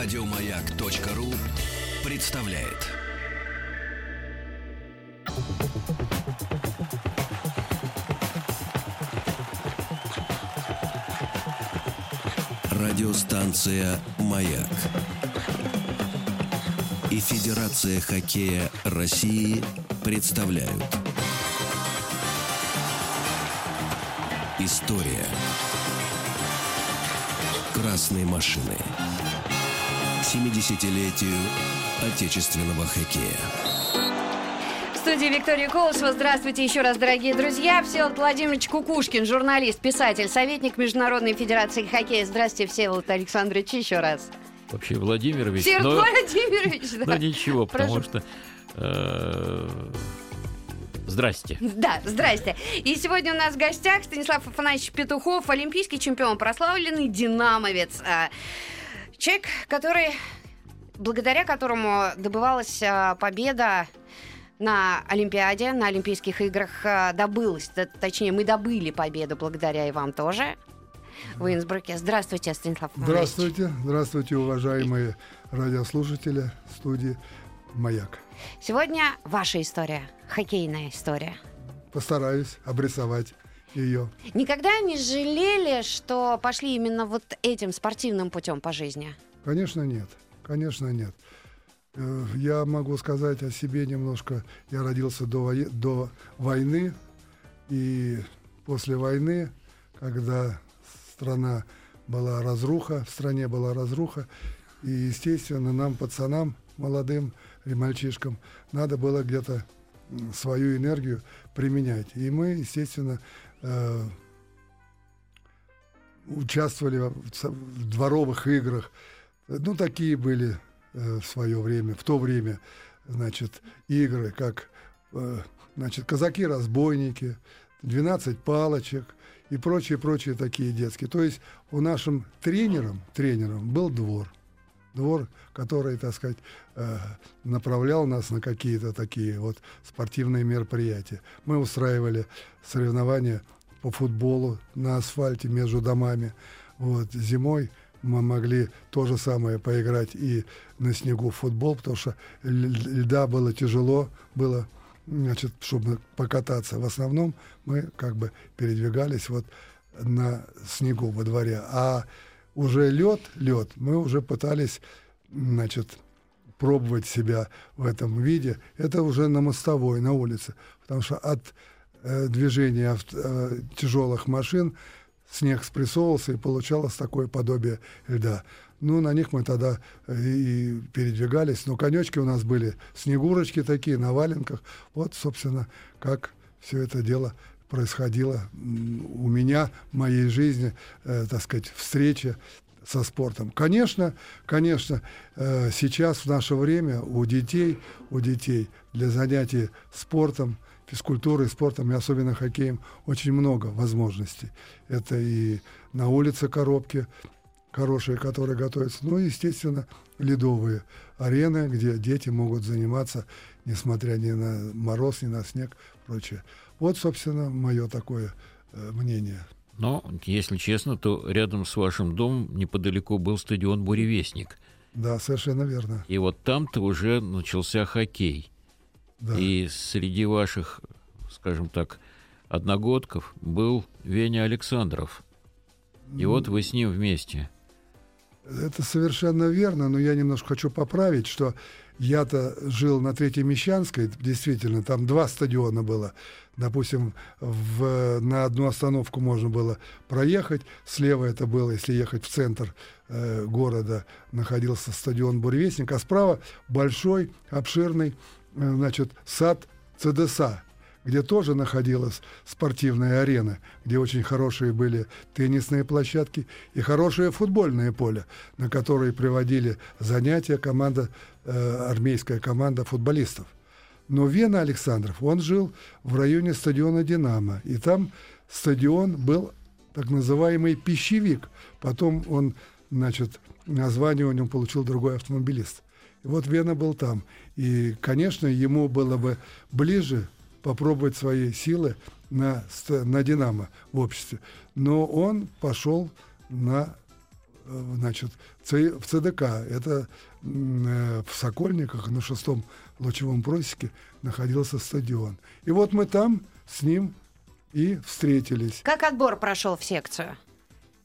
Радиомаяк.ру представляет. Радиостанция «Маяк» и Федерация хоккея России представляют. История красной машины. К 70-летию отечественного хоккея. В студии Виктория Колосова. Здравствуйте еще раз, дорогие друзья. Всеволод Владимирович Кукушкин, журналист, писатель, советник Международной Федерации хоккея. Здравствуйте, Всеволод Александрович, еще раз. Вообще Владимирович. Всеволод но, Владимирович, да. но ничего, потому что... э, Здрасте. Да, здрасте. И сегодня у нас в гостях Станислав Афанасьевич Петухов, олимпийский чемпион, прославленный динамовец. Человек, который, благодаря которому добывалась а, победа на Олимпиаде, на Олимпийских играх а, добылась. Точнее, мы добыли победу благодаря и вам тоже в Инсбруке. Здравствуйте, Станислав Афанасьевич. Здравствуйте, здравствуйте, уважаемые радиослушатели студии «Маяк». Сегодня ваша история, хоккейная история. Постараюсь обрисовать ее. Никогда не жалели, что пошли именно вот этим спортивным путем по жизни? Конечно, нет. Конечно, нет. Э, Я могу сказать о себе немножко. Я родился до, вое- до войны, и после войны, когда страна была разруха, в стране была разруха, и, естественно, нам, пацанам, молодым и мальчишкам, надо было где-то свою энергию применять. И мы, естественно, э, участвовали в дворовых играх. Ну, такие были э, в свое время, в то время, значит, игры, как, э, значит, казаки-разбойники, 12 палочек и прочие-прочие такие детские. То есть у нашим тренером, тренером был двор. Двор, который, так сказать, э, направлял нас на какие-то такие вот спортивные мероприятия. Мы устраивали соревнования по футболу на асфальте между домами. Вот зимой мы могли то же самое поиграть и на снегу в футбол, потому что льда было тяжело, было, значит, чтобы покататься. В основном мы как бы передвигались вот на снегу во дворе. А уже лед, лед, мы уже пытались, значит, пробовать себя в этом виде. Это уже на мостовой, на улице. Потому что от э, движения авт- э, тяжелых машин снег спрессовывался и получалось такое подобие льда. Ну, на них мы тогда э, и передвигались. Но конечки у нас были снегурочки такие, на валенках. Вот, собственно, как все это дело происходило у меня, в моей жизни, э, так сказать, встреча со спортом. Конечно, конечно, э, сейчас в наше время у детей, у детей для занятий спортом, физкультурой, спортом и особенно хоккеем очень много возможностей. Это и на улице коробки хорошие, которые готовятся, ну и, естественно, ледовые арены, где дети могут заниматься, несмотря ни на мороз, ни на снег, прочее. Вот, собственно, мое такое э, мнение. Но, если честно, то рядом с вашим домом неподалеку был стадион «Буревестник». Да, совершенно верно. И вот там-то уже начался хоккей. Да. И среди ваших, скажем так, одногодков был Веня Александров. И вот вы с ним вместе. Это совершенно верно, но я немножко хочу поправить, что я-то жил на Третьей Мещанской, действительно, там два стадиона было. Допустим, в, на одну остановку можно было проехать, слева это было, если ехать в центр э, города, находился стадион «Буревестник», а справа большой, обширный, э, значит, сад ЦДСА, где тоже находилась спортивная арена, где очень хорошие были теннисные площадки и хорошее футбольное поле, на которые приводили занятия команда, э, армейская команда футболистов. Но Вена Александров, он жил в районе стадиона «Динамо», и там стадион был так называемый пищевик. Потом он, значит, название у него получил другой автомобилист. И вот Вена был там. И, конечно, ему было бы ближе попробовать свои силы на, на «Динамо» в обществе. Но он пошел на э, значит, в ЦДК. Это э, в Сокольниках на шестом лучевом просеке находился стадион. И вот мы там с ним и встретились. Как отбор прошел в секцию?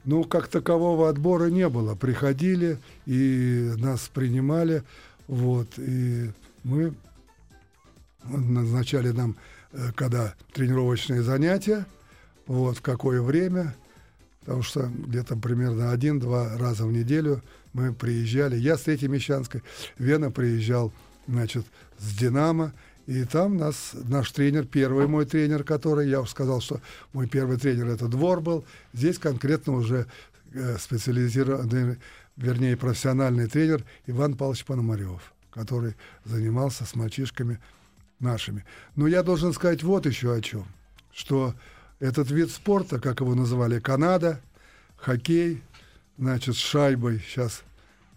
Ну, как такового отбора не было. Приходили и нас принимали. Вот, и мы назначали нам, э, когда тренировочные занятия, вот, в какое время, потому что где-то примерно один-два раза в неделю мы приезжали. Я с Третьей Мещанской, Вена приезжал, значит, с «Динамо», и там нас, наш тренер, первый мой тренер, который, я уже сказал, что мой первый тренер это двор был, здесь конкретно уже э, специализированный, вернее, профессиональный тренер Иван Павлович Пономарев, который занимался с мальчишками нашими. Но я должен сказать вот еще о чем, что этот вид спорта, как его называли, Канада, хоккей, значит, с шайбой сейчас,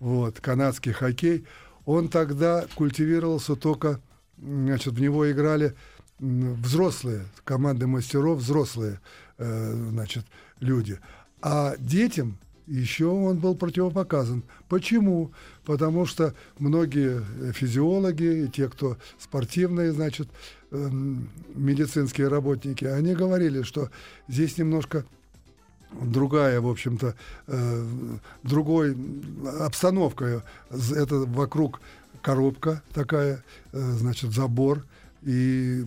вот, канадский хоккей, он тогда культивировался только значит, в него играли взрослые, команды мастеров, взрослые, э, значит, люди. А детям еще он был противопоказан. Почему? Потому что многие физиологи и те, кто спортивные, значит, эм, медицинские работники, они говорили, что здесь немножко другая, в общем-то, э, другой обстановка. Это вокруг коробка такая, э, значит, забор. И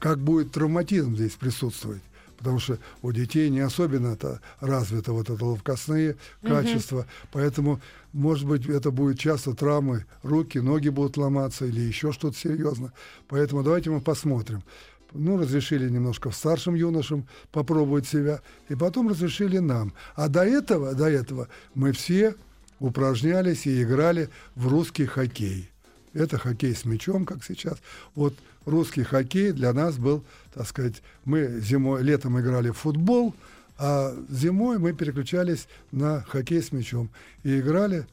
как будет травматизм здесь присутствовать? Потому что у детей не особенно это развито вот это ловкостные качества. Угу. Поэтому, может быть, это будет часто травмы, руки, ноги будут ломаться или еще что-то серьезно. Поэтому давайте мы посмотрим. Ну, разрешили немножко старшим юношам попробовать себя, и потом разрешили нам. А до этого, до этого мы все упражнялись и играли в русский хоккей. Это хоккей с мячом, как сейчас. Вот русский хоккей для нас был, так сказать, мы зимой, летом играли в футбол, а зимой мы переключались на хоккей с мячом и играли.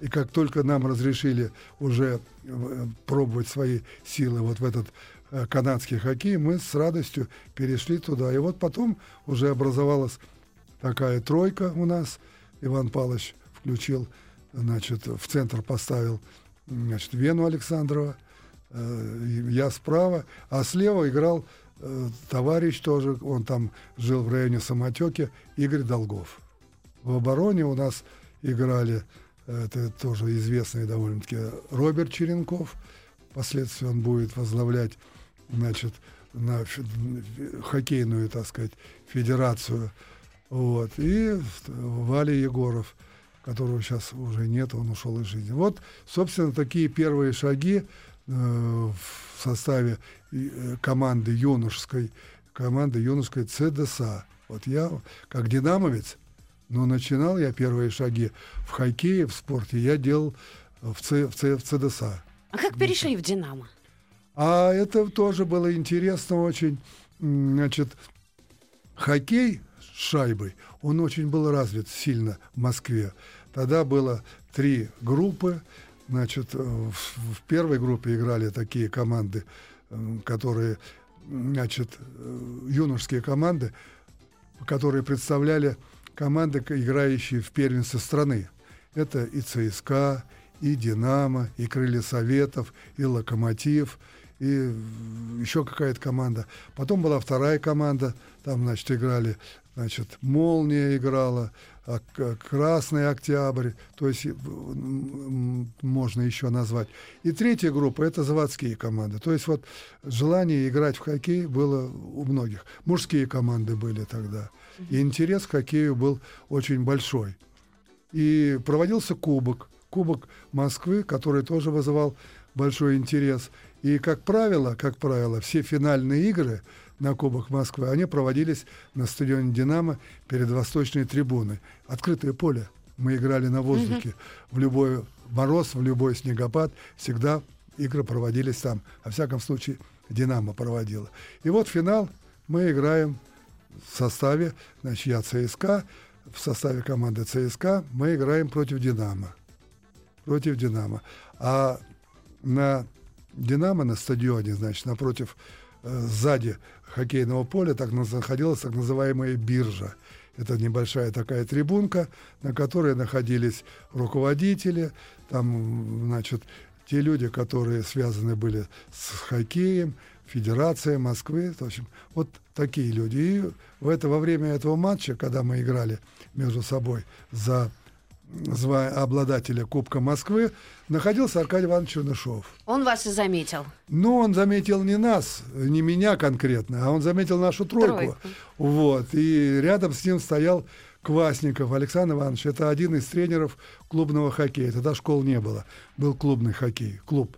И как только нам разрешили уже э, пробовать свои силы вот в этот э, канадский хоккей, мы с радостью перешли туда. И вот потом уже образовалась такая тройка у нас. Иван Павлович включил, значит, в центр поставил значит, Вену Александрова, я справа, а слева играл э, товарищ тоже, он там жил в районе Самотеки, Игорь Долгов. В обороне у нас играли, это тоже известный довольно-таки, Роберт Черенков, впоследствии он будет возглавлять, значит, на хоккейную, так сказать, федерацию. Вот. И Валя Егоров – которого сейчас уже нет, он ушел из жизни. Вот, собственно, такие первые шаги э, в составе э, команды юношеской, команды юношеской ЦДСА. Вот я, как динамовец, но начинал я первые шаги в хоккее, в спорте, я делал в, Ц, в, Ц, в ЦДСА. А как перешли в «Динамо»? А это тоже было интересно очень. Значит, хоккей шайбой, он очень был развит сильно в Москве. Тогда было три группы. Значит, в, в первой группе играли такие команды, которые, значит, э, юношеские команды, которые представляли команды, играющие в первенстве страны. Это и ЦСКА, и «Динамо», и «Крылья Советов», и «Локомотив», и еще какая-то команда. Потом была вторая команда, там, значит, играли значит, «Молния» играла, «Красный Октябрь», то есть можно еще назвать. И третья группа – это заводские команды. То есть вот желание играть в хоккей было у многих. Мужские команды были тогда. И интерес к хоккею был очень большой. И проводился кубок, кубок Москвы, который тоже вызывал большой интерес. И, как правило, как правило, все финальные игры – на Кубок Москвы, они проводились на стадионе «Динамо» перед восточной трибуной. Открытое поле. Мы играли на воздухе. В любой мороз, в любой снегопад всегда игры проводились там. Во всяком случае, «Динамо» проводила. И вот финал мы играем в составе, значит, я ЦСКА, в составе команды ЦСКА мы играем против «Динамо». Против «Динамо». А на «Динамо» на стадионе, значит, напротив Э, сзади хоккейного поля так находилась так называемая биржа. Это небольшая такая трибунка, на которой находились руководители, там, значит, те люди, которые связаны были с хоккеем, Федерация Москвы, в общем, вот такие люди. И в это, во время этого матча, когда мы играли между собой за обладателя Кубка Москвы, находился Аркадий Иванович Чернышов. Он вас и заметил. Ну, он заметил не нас, не меня конкретно, а он заметил нашу тройку. тройку. Вот. И рядом с ним стоял Квасников Александр Иванович. Это один из тренеров клубного хоккея. Тогда школ не было. Был клубный хоккей, клуб.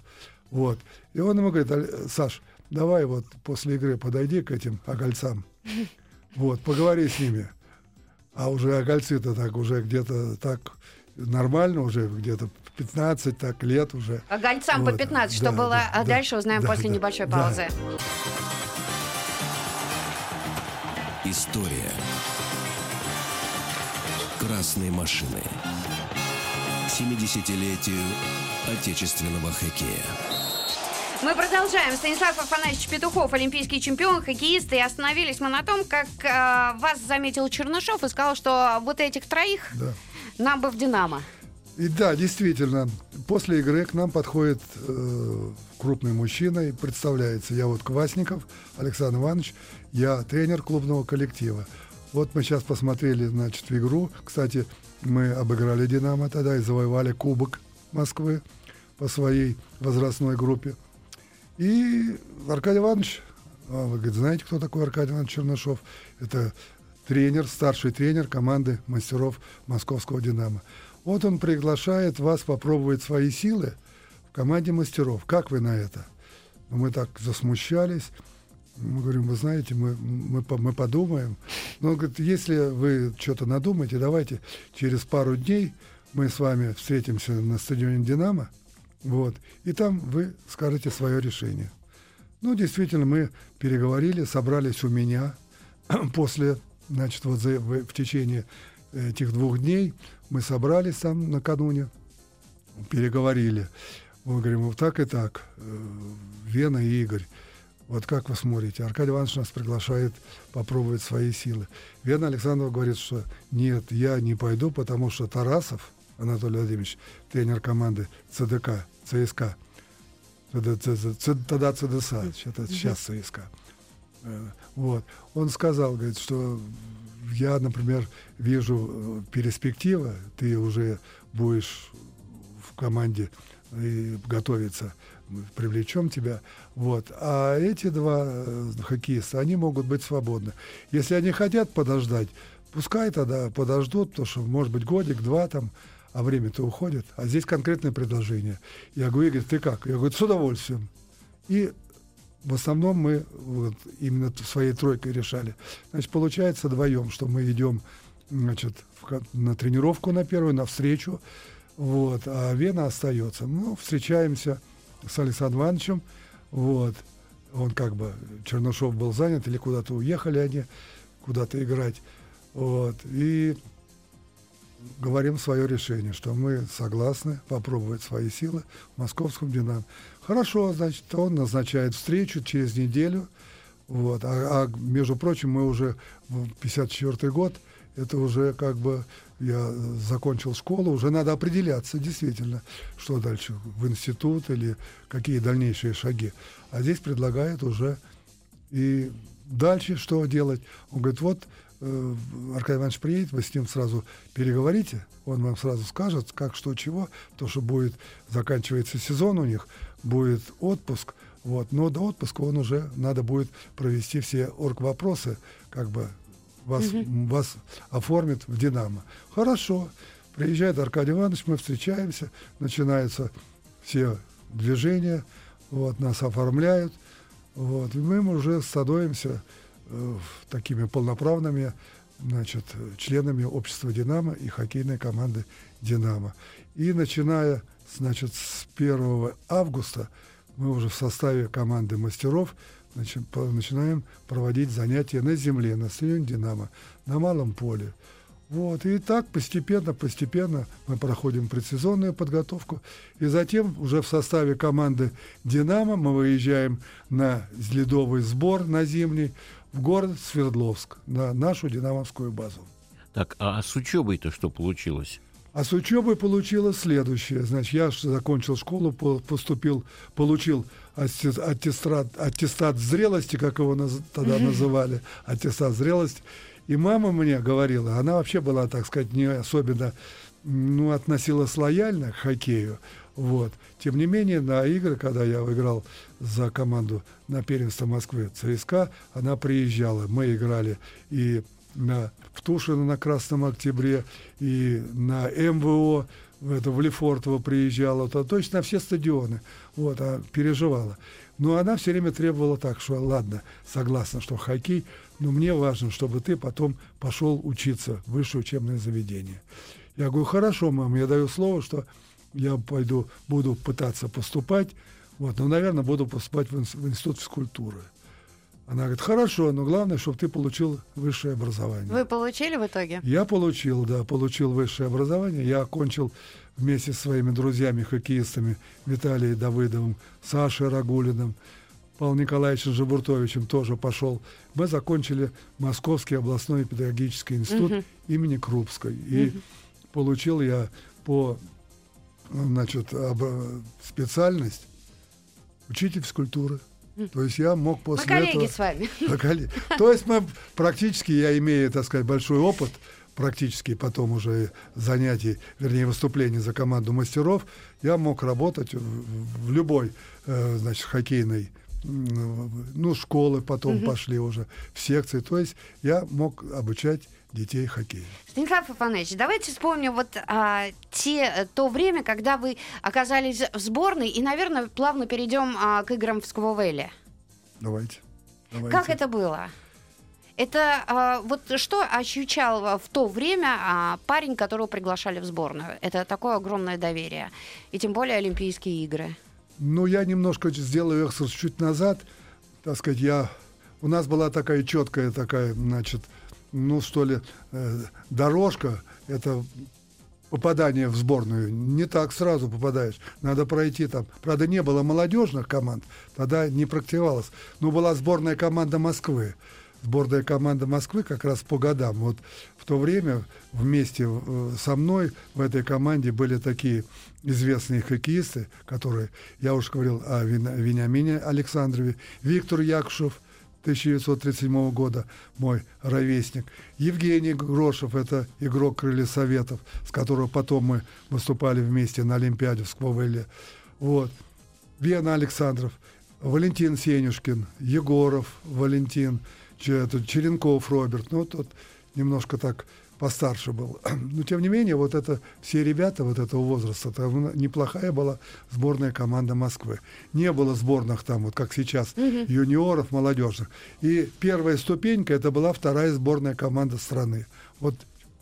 Вот. И он ему говорит, Саш, давай вот после игры подойди к этим огольцам. Вот, поговори с ними. А уже огольцы-то так уже где-то так нормально уже где-то 15 так лет уже. А гольцам вот. по 15, что да, было да, а дальше, узнаем да, после да, небольшой да. паузы. История красной машины. 70-летию отечественного хоккея. Мы продолжаем. Станислав Афанасьевич Петухов, олимпийский чемпион, хоккеист. И остановились мы на том, как э, вас заметил Чернышов и сказал, что вот этих троих да. Нам бы в «Динамо». И да, действительно, после игры к нам подходит э, крупный мужчина и представляется. Я вот Квасников Александр Иванович, я тренер клубного коллектива. Вот мы сейчас посмотрели, значит, в игру. Кстати, мы обыграли «Динамо» тогда и завоевали Кубок Москвы по своей возрастной группе. И Аркадий Иванович, а вы говорите, знаете, кто такой Аркадий Иванович Чернышов? Это тренер, старший тренер команды мастеров московского «Динамо». Вот он приглашает вас попробовать свои силы в команде мастеров. Как вы на это? Ну, мы так засмущались. Мы говорим, вы знаете, мы, мы, мы подумаем. Но он говорит, если вы что-то надумаете, давайте через пару дней мы с вами встретимся на стадионе «Динамо», вот. И там вы скажете свое решение. Ну, действительно, мы переговорили, собрались у меня после, значит, вот за, в, в течение этих двух дней мы собрались там накануне, переговорили. Мы говорим, вот так и так, э, Вена и Игорь. Вот как вы смотрите? Аркадий Иванович нас приглашает попробовать свои силы. Вена Александров говорит, что нет, я не пойду, потому что Тарасов, Анатолий Владимирович, тренер команды ЦДК, ЦСКА. Тогда ЦДСА, это сейчас ЦСКА. Э, вот. Он сказал, говорит, что я, например, вижу э, перспектива, ты уже будешь в команде и готовиться, привлечем тебя. Вот. А эти два э, хоккеиста, они могут быть свободны. Если они хотят подождать, пускай тогда подождут, потому что, может быть, годик-два там, а время-то уходит. А здесь конкретное предложение. Я говорю, Игорь, ты как? Я говорю, с удовольствием. И в основном мы вот именно своей тройкой решали. Значит, получается вдвоем, что мы идем значит, в, на тренировку на первую, на встречу, вот, а Вена остается. Ну, встречаемся с Александром Ивановичем, вот, он как бы, Чернышов был занят, или куда-то уехали они, куда-то играть, вот, и говорим свое решение, что мы согласны попробовать свои силы в московском «Динамо». Хорошо, значит, он назначает встречу через неделю. Вот. А, а между прочим, мы уже в 54 год, это уже как бы я закончил школу, уже надо определяться действительно, что дальше, в институт или какие дальнейшие шаги. А здесь предлагают уже и дальше что делать. Он говорит, вот э, Аркадий Иванович приедет, вы с ним сразу переговорите, он вам сразу скажет, как, что, чего, то, что будет, заканчивается сезон у них, будет отпуск, вот, но до отпуска он уже, надо будет провести все орг-вопросы, как бы вас, угу. вас оформит в «Динамо». Хорошо, приезжает Аркадий Иванович, мы встречаемся, начинаются все движения, вот, нас оформляют, вот, и мы уже становимся Э, такими полноправными значит, членами общества «Динамо» и хоккейной команды «Динамо». И начиная значит, с 1 августа мы уже в составе команды мастеров начинаем проводить занятия на земле, на стадионе «Динамо», на малом поле. Вот, и так постепенно, постепенно мы проходим предсезонную подготовку. И затем уже в составе команды «Динамо» мы выезжаем на ледовый сбор на зимний в город Свердловск, на нашу динамовскую базу. Так, а с учебой-то что получилось? А с учебой получилось следующее. Значит, я закончил школу, поступил, получил аттестат, аттестат зрелости, как его тогда называли, аттестат зрелости. И мама мне говорила, она вообще была, так сказать, не особенно, ну, относилась лояльно к хоккею. Вот. Тем не менее, на игры, когда я играл за команду на первенство Москвы ЦСКА, она приезжала. Мы играли и на, в Тушино на Красном Октябре, и на МВО, это, в Лефортово приезжала, то, то есть на все стадионы. Вот, а переживала. Но она все время требовала так, что ладно, согласна, что хоккей, но мне важно, чтобы ты потом пошел учиться в высшее учебное заведение. Я говорю, хорошо, мам, я даю слово, что я пойду, буду пытаться поступать, вот, но, наверное, буду поступать в, в институт физкультуры. Она говорит, хорошо, но главное, чтобы ты получил высшее образование. Вы получили в итоге? Я получил, да, получил высшее образование. Я окончил вместе с своими друзьями-хоккеистами Виталием Давыдовым, Сашей Рагулиным, Павлом Николаевичем Жабуртовичем тоже пошел. Мы закончили Московский областной педагогический институт угу. имени Крупской. И угу. получил я по значит, специальность учитель физкультуры. То есть я мог после мы коллеги этого... с вами. Коллеги. То есть мы практически, я имею, так сказать, большой опыт, практически потом уже занятий, вернее, выступлений за команду мастеров, я мог работать в, в любой, э, значит, хоккейной ну, школы потом угу. пошли уже в секции. То есть я мог обучать детей хоккею. Станислав Афанасьевич, давайте вспомним вот а, те, то время, когда вы оказались в сборной, и, наверное, плавно перейдем а, к играм в Сквовеле. Давайте. Давайте. Как это было? Это а, вот что ощущал в то время а, парень, которого приглашали в сборную? Это такое огромное доверие. И тем более Олимпийские игры. Ну, я немножко сделаю экскурс чуть назад. Так сказать, я... У нас была такая четкая такая, значит, ну, что ли, э, дорожка. Это попадание в сборную. Не так сразу попадаешь. Надо пройти там. Правда, не было молодежных команд, тогда не практиковалось. Но была сборная команда Москвы. Сборная команда Москвы как раз по годам. Вот в то время вместе э, со мной в этой команде были такие известные хоккеисты, которые, я уже говорил о Вениамине Александрове, Виктор Якушев, 1937 года, мой ровесник. Евгений Грошев, это игрок Крылья Советов, с которого потом мы выступали вместе на Олимпиаде в Сквовеле. Вот. Вена Александров, Валентин Сенюшкин, Егоров Валентин, Черенков Роберт. Ну, тут немножко так постарше был. Но тем не менее, вот это все ребята вот этого возраста, это неплохая была сборная команда Москвы. Не было сборных там, вот как сейчас, угу. юниоров, молодежных. И первая ступенька это была вторая сборная команда страны. Вот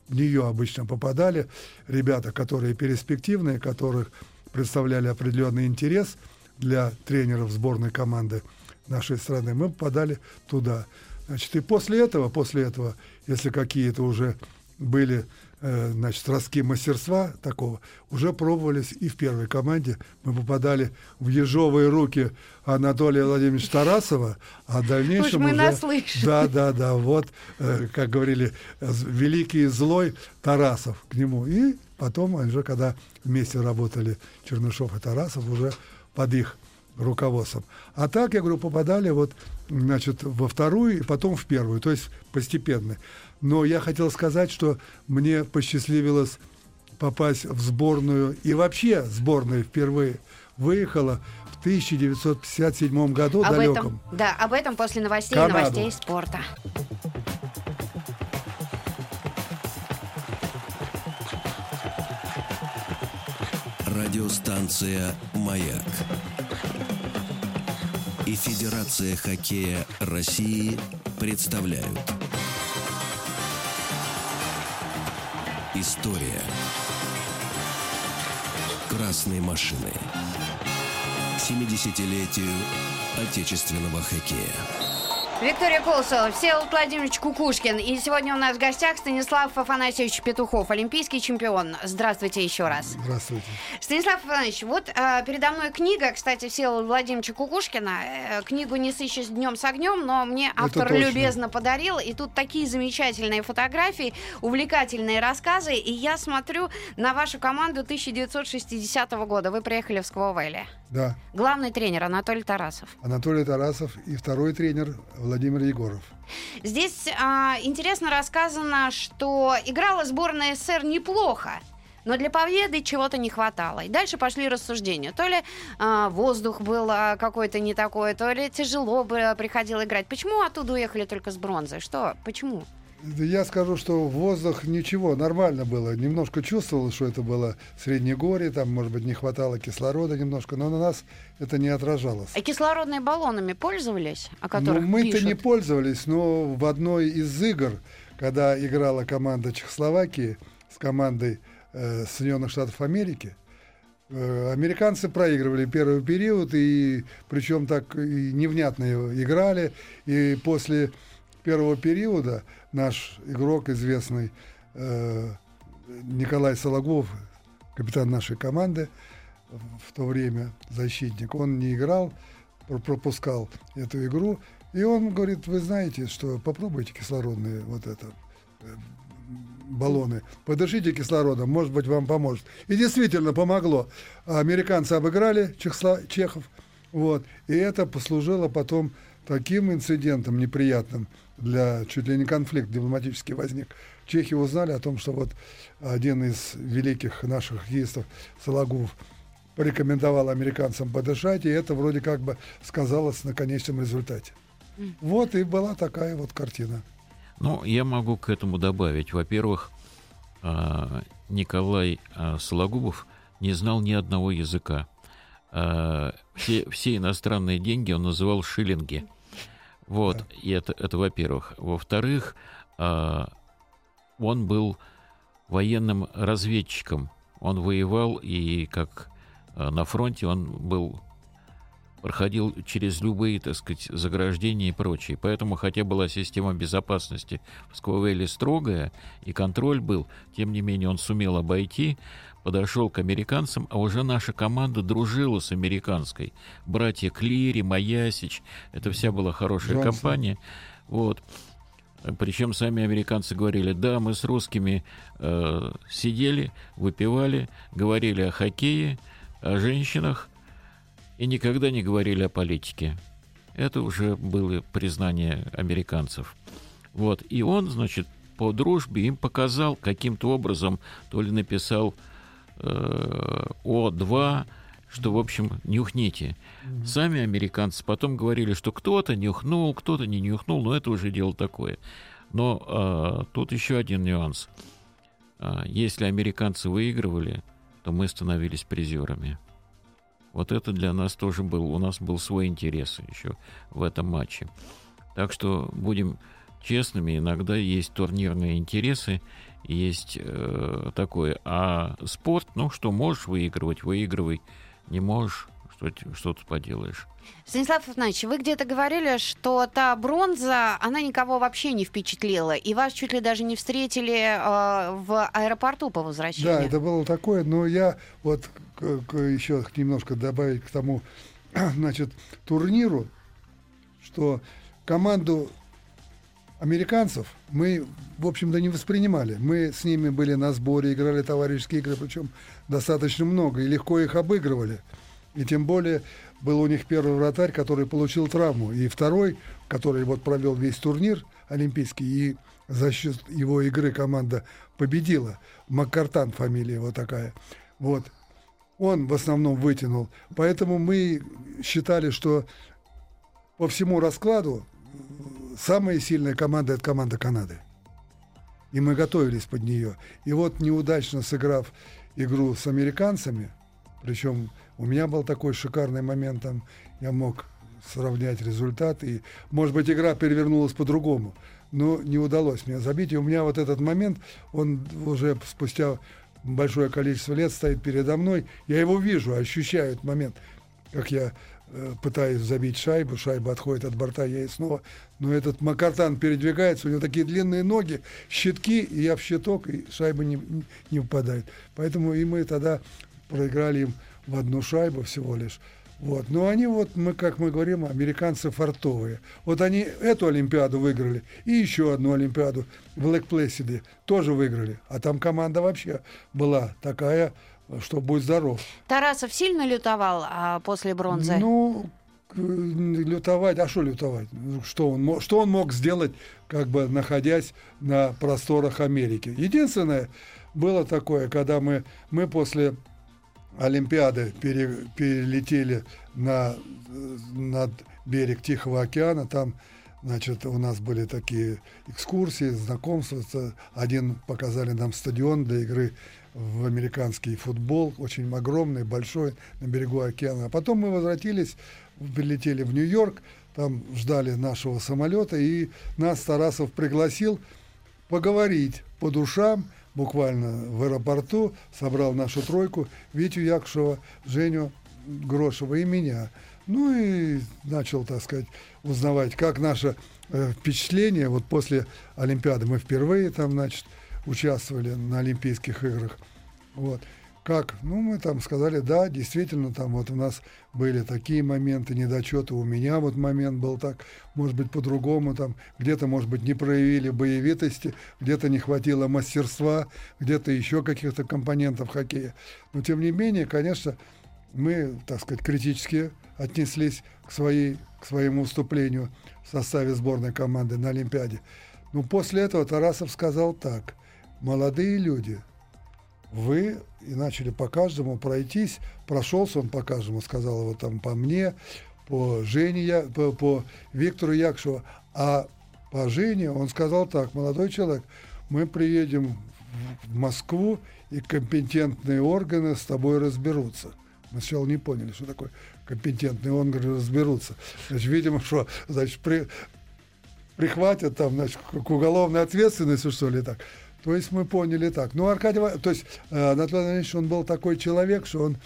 в нее обычно попадали ребята, которые перспективные, которых представляли определенный интерес для тренеров сборной команды нашей страны. Мы попадали туда. Значит, и после этого, после этого, если какие-то уже были э, значит, ростки мастерства такого, уже пробовались и в первой команде. Мы попадали в ежовые руки Анатолия Владимировича Тарасова, а в дальнейшем мы уже... наслышаны. Да, да, да, вот, э, как говорили, великий злой Тарасов к нему. И потом, уже когда вместе работали Чернышов и Тарасов, уже под их руководством. А так, я говорю, попадали вот, значит, во вторую и потом в первую, то есть постепенно. Но я хотел сказать, что мне посчастливилось попасть в сборную, и вообще сборная впервые выехала в 1957 году об далеком. Этом, да, об этом после новостей и новостей спорта. Радиостанция «Маяк» и Федерация хоккея России представляют – История красной машины. 70-летию отечественного хоккея. Виктория Колосова, Всеволод Владимирович Кукушкин. И сегодня у нас в гостях Станислав Афанасьевич Петухов, олимпийский чемпион. Здравствуйте еще раз. Здравствуйте. Станислав Афанасьевич, вот э, передо мной книга, кстати, Всеволода Владимировича Кукушкина. Э, книгу «Не сыщешь днем с огнем», но мне автор любезно подарил. И тут такие замечательные фотографии, увлекательные рассказы. И я смотрю на вашу команду 1960 года. Вы приехали в Сквовелли. Да, Главный тренер Анатолий Тарасов. Анатолий Тарасов и второй тренер Владимир Егоров. Здесь а, интересно рассказано, что играла сборная СССР неплохо. Но для победы чего-то не хватало. И дальше пошли рассуждения. То ли а, воздух был а, какой-то не такой, то ли тяжело бы приходило играть. Почему оттуда уехали только с бронзой? Что? Почему? Я скажу, что воздух ничего, нормально было. Немножко чувствовал, что это было Среднегорье, там, может быть, не хватало кислорода немножко, но на нас это не отражалось. А кислородными баллонами пользовались, о Ну, которых мы-то пишут? не пользовались, но в одной из игр, когда играла команда Чехословакии с командой э, Соединенных Штатов Америки, э, американцы проигрывали первый период, и причем так и невнятно играли. И после первого периода наш игрок, известный э, Николай Сологубов, капитан нашей команды в то время, защитник, он не играл, про- пропускал эту игру. И он говорит, вы знаете, что попробуйте кислородные вот это э, баллоны, подышите кислородом, может быть, вам поможет. И действительно помогло. А Американцы обыграли чехсло- чехов, вот, и это послужило потом таким инцидентом неприятным для чуть ли не конфликт дипломатический возник. Чехи узнали о том, что вот один из великих наших хоккеистов Сологубов порекомендовал американцам подышать, и это вроде как бы сказалось на конечном результате. Вот и была такая вот картина. Ну, я могу к этому добавить. Во-первых, а, Николай а, Сологубов не знал ни одного языка. А, Все, все иностранные деньги он называл шиллинги. Вот, и это, это во-первых. Во-вторых, а, он был военным разведчиком. Он воевал, и как а, на фронте он был проходил через любые, так сказать, заграждения и прочее. Поэтому, хотя была система безопасности в Сквовеле строгая, и контроль был, тем не менее он сумел обойти, подошел к американцам, а уже наша команда дружила с американской. Братья Клири, Маясич, это вся была хорошая Джонсон. компания. Вот. Причем сами американцы говорили, да, мы с русскими э, сидели, выпивали, говорили о хоккее, о женщинах, и никогда не говорили о политике. Это уже было признание американцев. Вот. И он, значит, по дружбе им показал каким-то образом, то ли написал О2, что, в общем, нюхните. Сами американцы потом говорили, что кто-то нюхнул, кто-то не нюхнул, но это уже дело такое. Но а, тут еще один нюанс. А, если американцы выигрывали, то мы становились призерами. Вот это для нас тоже был, у нас был свой интерес еще в этом матче. Так что будем честными, иногда есть турнирные интересы, есть э, такое. А спорт, ну что, можешь выигрывать, выигрывай, не можешь, что, что тут поделаешь. Станислав Афанасьевич, вы где-то говорили, что та бронза, она никого вообще не впечатлила, и вас чуть ли даже не встретили э, в аэропорту по возвращению. Да, это было такое, но я вот к- к- еще немножко добавить к тому, значит, турниру, что команду американцев мы, в общем-то, не воспринимали. Мы с ними были на сборе, играли товарищеские игры, причем достаточно много, и легко их обыгрывали. И тем более был у них первый вратарь, который получил травму, и второй, который вот провел весь турнир олимпийский, и за счет его игры команда победила. Маккартан фамилия его такая. Вот. Он в основном вытянул. Поэтому мы считали, что по всему раскладу самая сильная команда – это команда Канады. И мы готовились под нее. И вот неудачно сыграв игру с американцами, причем у меня был такой шикарный момент, там я мог сравнять результат, и, может быть, игра перевернулась по-другому, но не удалось мне забить. И у меня вот этот момент, он уже спустя большое количество лет стоит передо мной, я его вижу, ощущаю этот момент, как я э, пытаюсь забить шайбу, шайба отходит от борта, я и снова. Но этот Макартан передвигается, у него такие длинные ноги, щитки, и я в щиток, и шайба не, не попадает. Поэтому и мы тогда проиграли им в одну шайбу всего лишь. Вот. Но они вот, мы, как мы говорим, американцы фартовые. Вот они эту Олимпиаду выиграли и еще одну Олимпиаду в Лэк-Плэсиде тоже выиграли. А там команда вообще была такая, что будь здоров. Тарасов сильно лютовал а, после бронзы? Ну, лютовать, а что лютовать? Что он, что он мог сделать, как бы находясь на просторах Америки? Единственное было такое, когда мы, мы после Олимпиады пере, перелетели на, над берег Тихого океана, там Значит, у нас были такие экскурсии, знакомства. Один показали нам стадион для игры в американский футбол, очень огромный, большой, на берегу океана. А потом мы возвратились, прилетели в Нью-Йорк, там ждали нашего самолета, и нас Тарасов пригласил поговорить по душам, буквально в аэропорту, собрал нашу тройку, Витю Якушева, Женю Грошева и меня. Ну и начал, так сказать, узнавать, как наше э, впечатление. Вот после Олимпиады мы впервые там, значит, участвовали на Олимпийских играх. Вот. Как? Ну, мы там сказали, да, действительно, там вот у нас были такие моменты, недочеты, у меня вот момент был так, может быть, по-другому, там, где-то, может быть, не проявили боевитости, где-то не хватило мастерства, где-то еще каких-то компонентов хоккея. Но, тем не менее, конечно, мы, так сказать, критически отнеслись к, своей, к своему выступлению в составе сборной команды на Олимпиаде. Но после этого Тарасов сказал так, молодые люди – вы и начали по каждому пройтись. Прошелся он по каждому, сказал его там по мне, по Жене, по, по Виктору Якшеву. А по Жене он сказал так, молодой человек, мы приедем в Москву, и компетентные органы с тобой разберутся. Мы сначала не поняли, что такое компетентные органы разберутся. Значит, видимо, что, значит, при, прихватят там, значит, к уголовной ответственности, что ли, так. То есть мы поняли так. Ну, Аркадий, то есть э, Анатолий Андреевич, он был такой человек, что он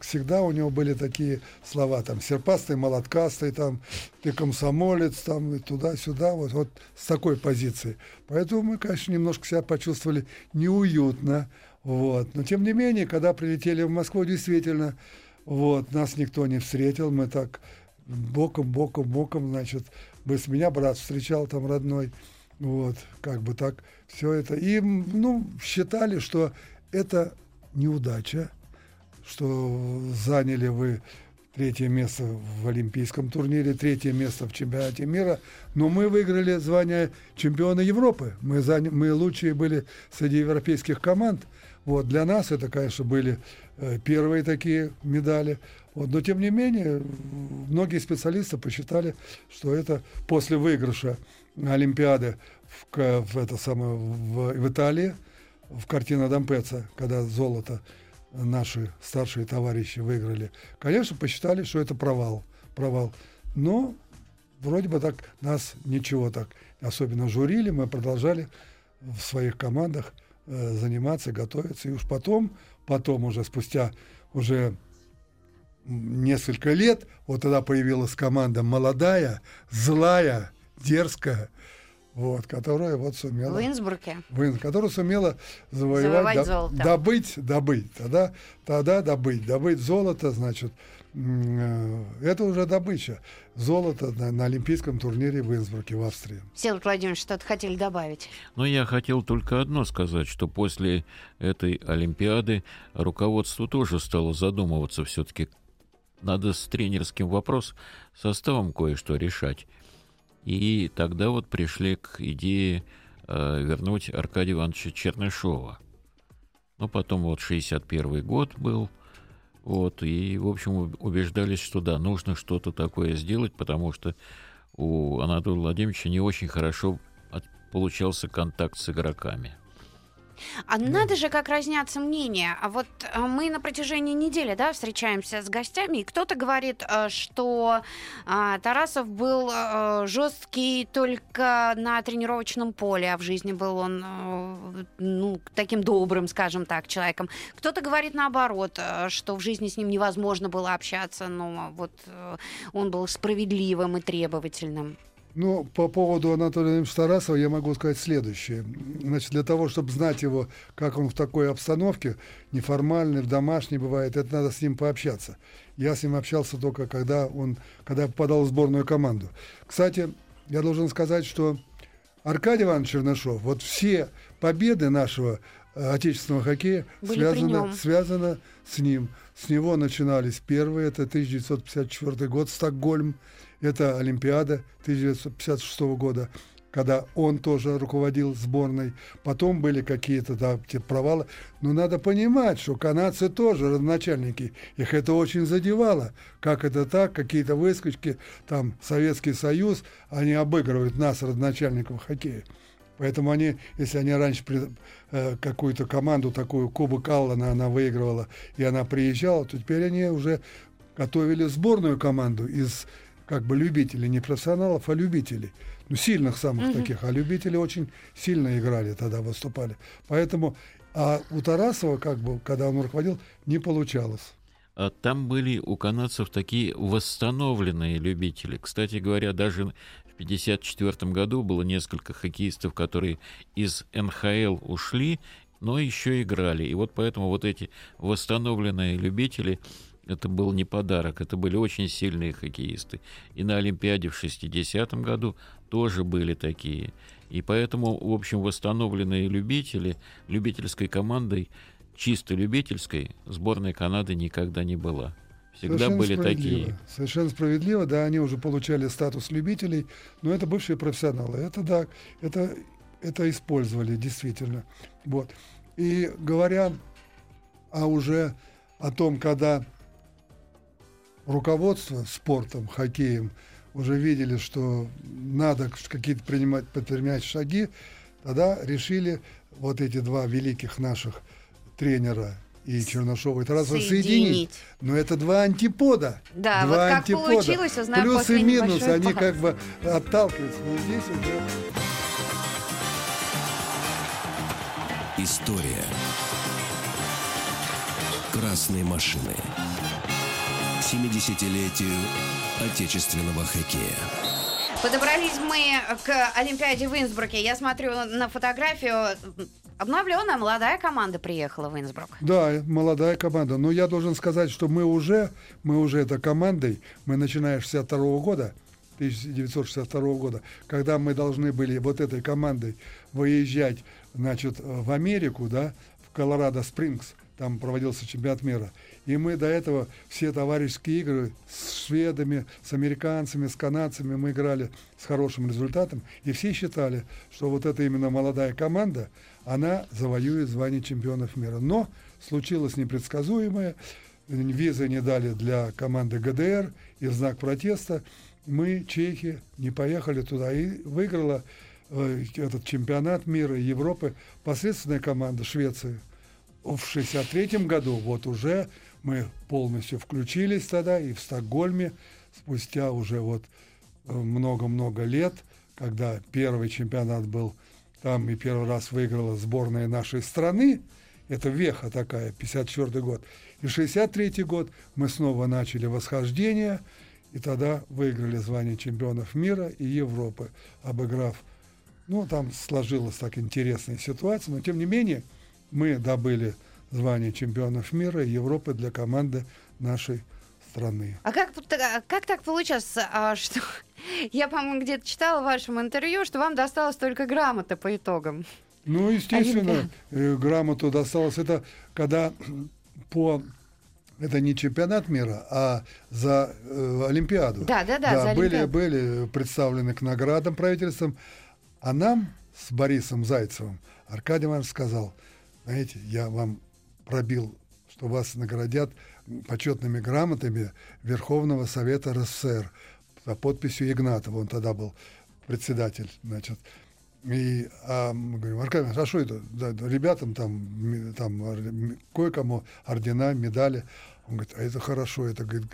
всегда у него были такие слова, там, серпастый, молоткастый, там, ты комсомолец, там, туда-сюда, вот, вот с такой позиции. Поэтому мы, конечно, немножко себя почувствовали неуютно, вот. Но, тем не менее, когда прилетели в Москву, действительно, вот, нас никто не встретил, мы так боком, боком, боком, значит, с меня брат встречал там родной, вот, как бы так все это. И, ну, считали, что это неудача, что заняли вы третье место в Олимпийском турнире, третье место в чемпионате мира, но мы выиграли звание чемпиона Европы. Мы, заня... мы лучшие были среди европейских команд. Вот, для нас это, конечно, были э, первые такие медали. Вот, но, тем не менее, многие специалисты посчитали, что это после выигрыша Олимпиады в, в, это самое, в, в Италии, в картина Дампеца, когда золото наши старшие товарищи выиграли, конечно, посчитали, что это провал. провал. Но вроде бы так нас ничего так особенно журили, мы продолжали в своих командах э, заниматься, готовиться. И уж потом, потом уже спустя уже несколько лет, вот тогда появилась команда молодая, злая, дерзкая, вот, которая вот сумела... В Инсбруке. В, которая сумела завоевать, до, золото. добыть, добыть, тогда, тогда добыть, добыть золото, значит, э, это уже добыча. Золото на, на Олимпийском турнире в Инсбруке, в Австрии. Всеволод Владимирович, что-то хотели добавить? Ну, я хотел только одно сказать, что после этой Олимпиады руководство тоже стало задумываться все-таки, надо с тренерским вопрос составом кое-что решать. И тогда вот пришли к идее э, вернуть Аркадия Ивановича Чернышова. Ну, потом вот 61 год был, вот, и, в общем, убеждались, что да, нужно что-то такое сделать, потому что у Анатолия Владимировича не очень хорошо получался контакт с игроками. А надо же, как разнятся мнения. А вот а, мы на протяжении недели, да, встречаемся с гостями, и кто-то говорит, а, что а, Тарасов был а, жесткий только на тренировочном поле, а в жизни был он, а, ну, таким добрым, скажем так, человеком. Кто-то говорит наоборот, что в жизни с ним невозможно было общаться, но вот он был справедливым и требовательным. Ну, по поводу Анатолия Ильича Тарасова я могу сказать следующее. Значит, для того, чтобы знать его, как он в такой обстановке, неформальной, в домашней бывает, это надо с ним пообщаться. Я с ним общался только когда он, когда я попадал в сборную команду. Кстати, я должен сказать, что Аркадий Иванович Чернышов, вот все победы нашего э, отечественного хоккея Были нем. связано с ним. С него начинались первые, это 1954 год, Стокгольм, это Олимпиада 1956 года, когда он тоже руководил сборной. Потом были какие-то да, те провалы. Но надо понимать, что канадцы тоже родоначальники. Их это очень задевало. Как это так? Какие-то выскочки, там Советский Союз, они обыгрывают нас, родоначальников хоккея. Поэтому они, если они раньше при- э, какую-то команду, такую Кубок Аллана она выигрывала, и она приезжала, то теперь они уже готовили сборную команду из как бы любителей, не профессионалов, а любителей. Ну, сильных самых таких. А любители очень сильно играли тогда, выступали. Поэтому, а у Тарасова, как бы, когда он руководил, не получалось. А там были у канадцев такие восстановленные любители. Кстати говоря, даже в 1954 году было несколько хоккеистов, которые из НХЛ ушли, но еще играли. И вот поэтому вот эти восстановленные любители, это был не подарок, это были очень сильные хоккеисты. И на Олимпиаде в 60 году тоже были такие. И поэтому, в общем, восстановленные любители, любительской командой, чисто любительской, сборной Канады никогда не была. Всегда Совершенно были такие. Совершенно справедливо, да, они уже получали статус любителей, но это бывшие профессионалы. Это да, это, это использовали действительно. Вот. И говоря а уже о том, когда руководство спортом, хоккеем уже видели, что надо какие-то принимать, предпринимать шаги, тогда решили вот эти два великих наших тренера и Чернышова и Тарасова Соединить. соединить. Но это два антипода. Да, два вот как антипода. получилось, узнаем Плюс после и минус, они паузы. как бы отталкиваются. Но здесь уже История красной машины. К 70-летию отечественного хоккея. Подобрались мы к Олимпиаде в Инсбруке. Я смотрю на фотографию. Обновленная молодая команда приехала в Инсбрук. Да, молодая команда. Но я должен сказать, что мы уже, мы уже этой командой, мы начиная с 62 года, 1962 года, когда мы должны были вот этой командой выезжать, значит, в Америку, да, в Колорадо Спрингс, там проводился чемпионат мира. И мы до этого все товарищеские игры с шведами, с американцами, с канадцами мы играли с хорошим результатом. И все считали, что вот эта именно молодая команда, она завоюет звание чемпионов мира. Но случилось непредсказуемое. Визы не дали для команды ГДР. И в знак протеста мы, чехи, не поехали туда. И выиграла э, этот чемпионат мира Европы посредственная команда Швеции в 63 году вот уже мы полностью включились тогда и в Стокгольме спустя уже вот э, много-много лет, когда первый чемпионат был там и первый раз выиграла сборная нашей страны, это веха такая, 54 год. И 63 год мы снова начали восхождение, и тогда выиграли звание чемпионов мира и Европы, обыграв ну, там сложилась так интересная ситуация, но тем не менее мы добыли звание чемпионов мира и Европы для команды нашей страны. А как, а как так получилось, а, что я, по-моему, где-то читала в вашем интервью, что вам досталась только грамота по итогам? Ну, естественно, Олимпиада. э, грамоту досталось. Это когда по это не чемпионат мира, а за э, Олимпиаду. Да, да, да, за были, Олимпиаду. были представлены к наградам правительством. А нам с Борисом Зайцевым Аркадий Иванович сказал, знаете, я вам пробил, что вас наградят почетными грамотами Верховного Совета РСФСР за подписью Игнатова. Он тогда был председатель, значит. И а, мы говорим, Аркадий, а что это? Да, ребятам там, там кое-кому ордена, медали. Он говорит, а это хорошо, это говорит,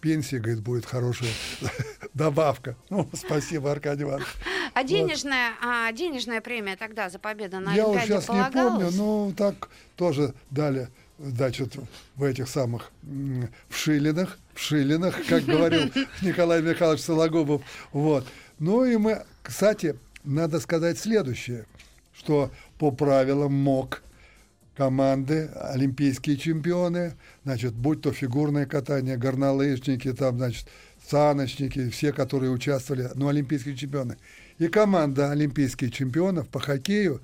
пенсии, говорит, будет хорошая добавка. Ну, спасибо, Аркадий Иванович. А денежная, вот. а денежная премия тогда за победу на Я Олимпиаде сейчас не помню, ну так тоже дали значит, в этих самых в шиллинах, в шиллинах, как говорил Николай Михайлович Сологубов. Вот. Ну и мы, кстати, надо сказать следующее, что по правилам МОК команды, олимпийские чемпионы, значит, будь то фигурное катание, горнолыжники, там, значит, саночники, все, которые участвовали, ну, олимпийские чемпионы. И команда олимпийских чемпионов по хоккею,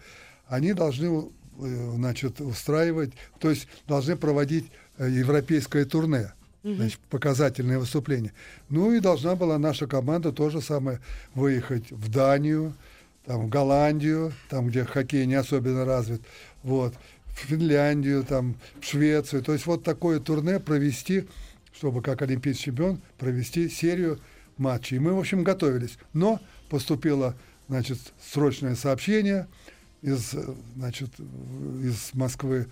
они должны, э, значит, устраивать, то есть должны проводить э, европейское турне значит, показательное выступление. Ну и должна была наша команда тоже самое выехать в Данию, там, в Голландию, там, где хоккей не особенно развит, вот, в Финляндию, там, в Швецию. То есть вот такое турне провести, чтобы как олимпийский чемпион провести серию матчей. И мы, в общем, готовились. Но поступило, значит, срочное сообщение из, значит, из Москвы.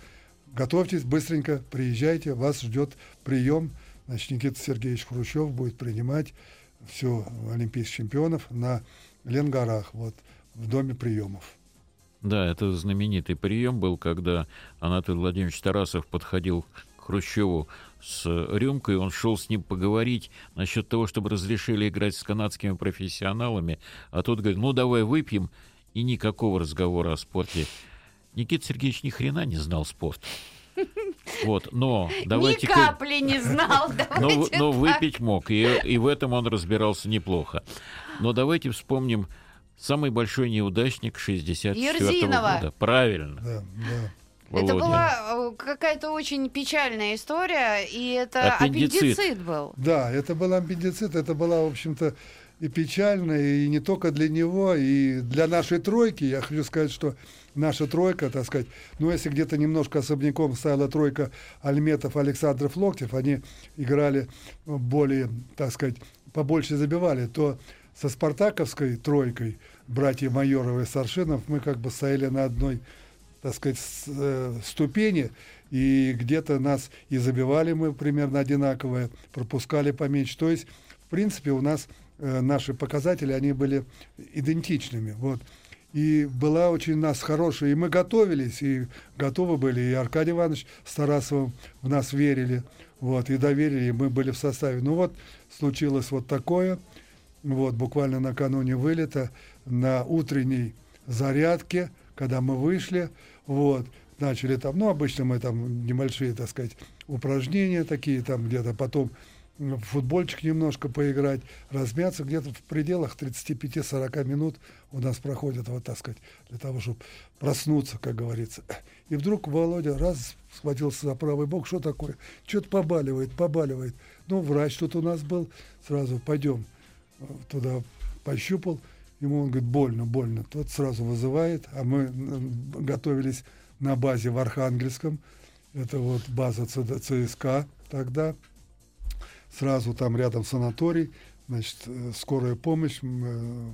Готовьтесь, быстренько приезжайте, вас ждет прием Значит, Никита Сергеевич Хрущев будет принимать все олимпийских чемпионов на Ленгорах, вот, в доме приемов. Да, это знаменитый прием был, когда Анатолий Владимирович Тарасов подходил к Хрущеву с рюмкой, он шел с ним поговорить насчет того, чтобы разрешили играть с канадскими профессионалами, а тот говорит, ну давай выпьем, и никакого разговора о спорте. Никита Сергеевич ни хрена не знал спорт. Вот, но давайте... Ни капли не знал, но, но выпить мог, и, и в этом он разбирался неплохо. Но давайте вспомним самый большой неудачник 64 -го года. Правильно. Да, да. Володя. Это была э, какая-то очень печальная история, и это аппендицит. аппендицит был. Да, это был аппендицит, это была, в общем-то, и печально, и не только для него, и для нашей тройки. Я хочу сказать, что наша тройка, так сказать, ну, если где-то немножко особняком стояла тройка Альметов, Александров, Локтев, они играли более, так сказать, побольше забивали, то со спартаковской тройкой, братья Майоровы и Саршинов, мы как бы стояли на одной, так сказать, э, ступени, и где-то нас и забивали мы примерно одинаковые, пропускали поменьше. То есть, в принципе, у нас Э, наши показатели, они были идентичными. Вот. И была очень у нас хорошая, и мы готовились, и готовы были, и Аркадий Иванович с Тарасовым в нас верили, вот, и доверили, и мы были в составе. Ну вот, случилось вот такое, вот, буквально накануне вылета, на утренней зарядке, когда мы вышли, вот, начали там, ну, обычно мы там небольшие, так сказать, упражнения такие, там где-то потом в футбольчик немножко поиграть, размяться где-то в пределах 35-40 минут у нас проходит, вот так сказать, для того, чтобы проснуться, как говорится. И вдруг Володя раз схватился за правый бок, что такое? Что-то побаливает, побаливает. Ну, врач тут у нас был, сразу пойдем туда пощупал, ему он говорит, больно, больно. Тот сразу вызывает, а мы готовились на базе в Архангельском, это вот база ЦСКА тогда, сразу там рядом санаторий, значит, э, скорая помощь, э,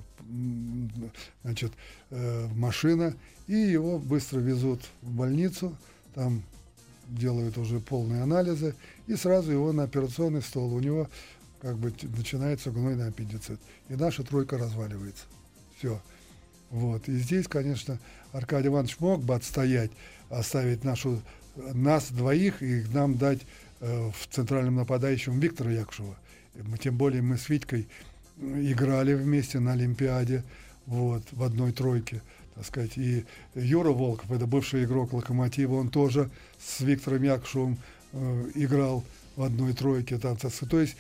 значит, э, машина, и его быстро везут в больницу, там делают уже полные анализы, и сразу его на операционный стол. У него как бы начинается гнойный аппендицит. И наша тройка разваливается. Все. Вот. И здесь, конечно, Аркадий Иванович мог бы отстоять, оставить нашу, нас двоих и нам дать Э, в центральном нападающем Виктора Якушева. Мы, тем более мы с Витькой играли вместе на Олимпиаде, вот, в одной тройке, так сказать. И Юра Волков, это бывший игрок Локомотива, он тоже с Виктором Якушевым э, играл в одной тройке. Там, так. То есть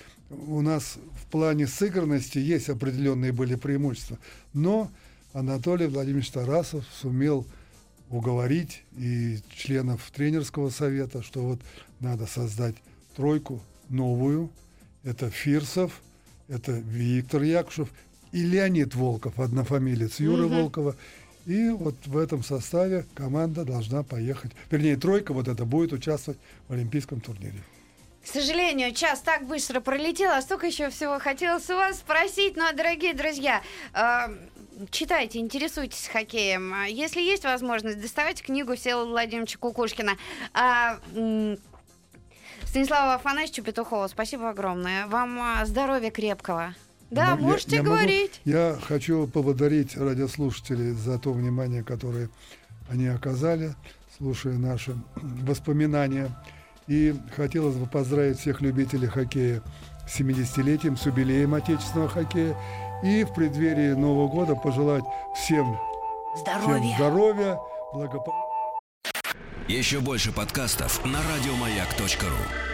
у нас в плане сыгранности есть определенные были преимущества. Но Анатолий Владимирович Тарасов сумел уговорить и членов тренерского совета, что вот надо создать тройку новую. Это Фирсов, это Виктор Якушев и Леонид Волков, однофамилец Юры угу. Волкова. И вот в этом составе команда должна поехать. Вернее, тройка вот это будет участвовать в Олимпийском турнире. К сожалению, час так быстро пролетел, а столько еще всего хотелось у вас спросить. Но, ну, а, дорогие друзья, э, читайте, интересуйтесь хоккеем. Если есть возможность, доставайте книгу Всеволода Владимировича Кукушкина. А, м, Станислава Афанасьевича Петухова, спасибо огромное. Вам а, здоровья крепкого. Да, Мог- я- можете я могу- говорить. Я хочу поблагодарить радиослушателей за то внимание, которое они оказали, слушая наши воспоминания. И хотелось бы поздравить всех любителей хоккея с 70-летием, с юбилеем отечественного хоккея. И в преддверии Нового года пожелать всем, всем Здоровья. здоровья, благополучия. Еще больше подкастов на радиомаяк.ру.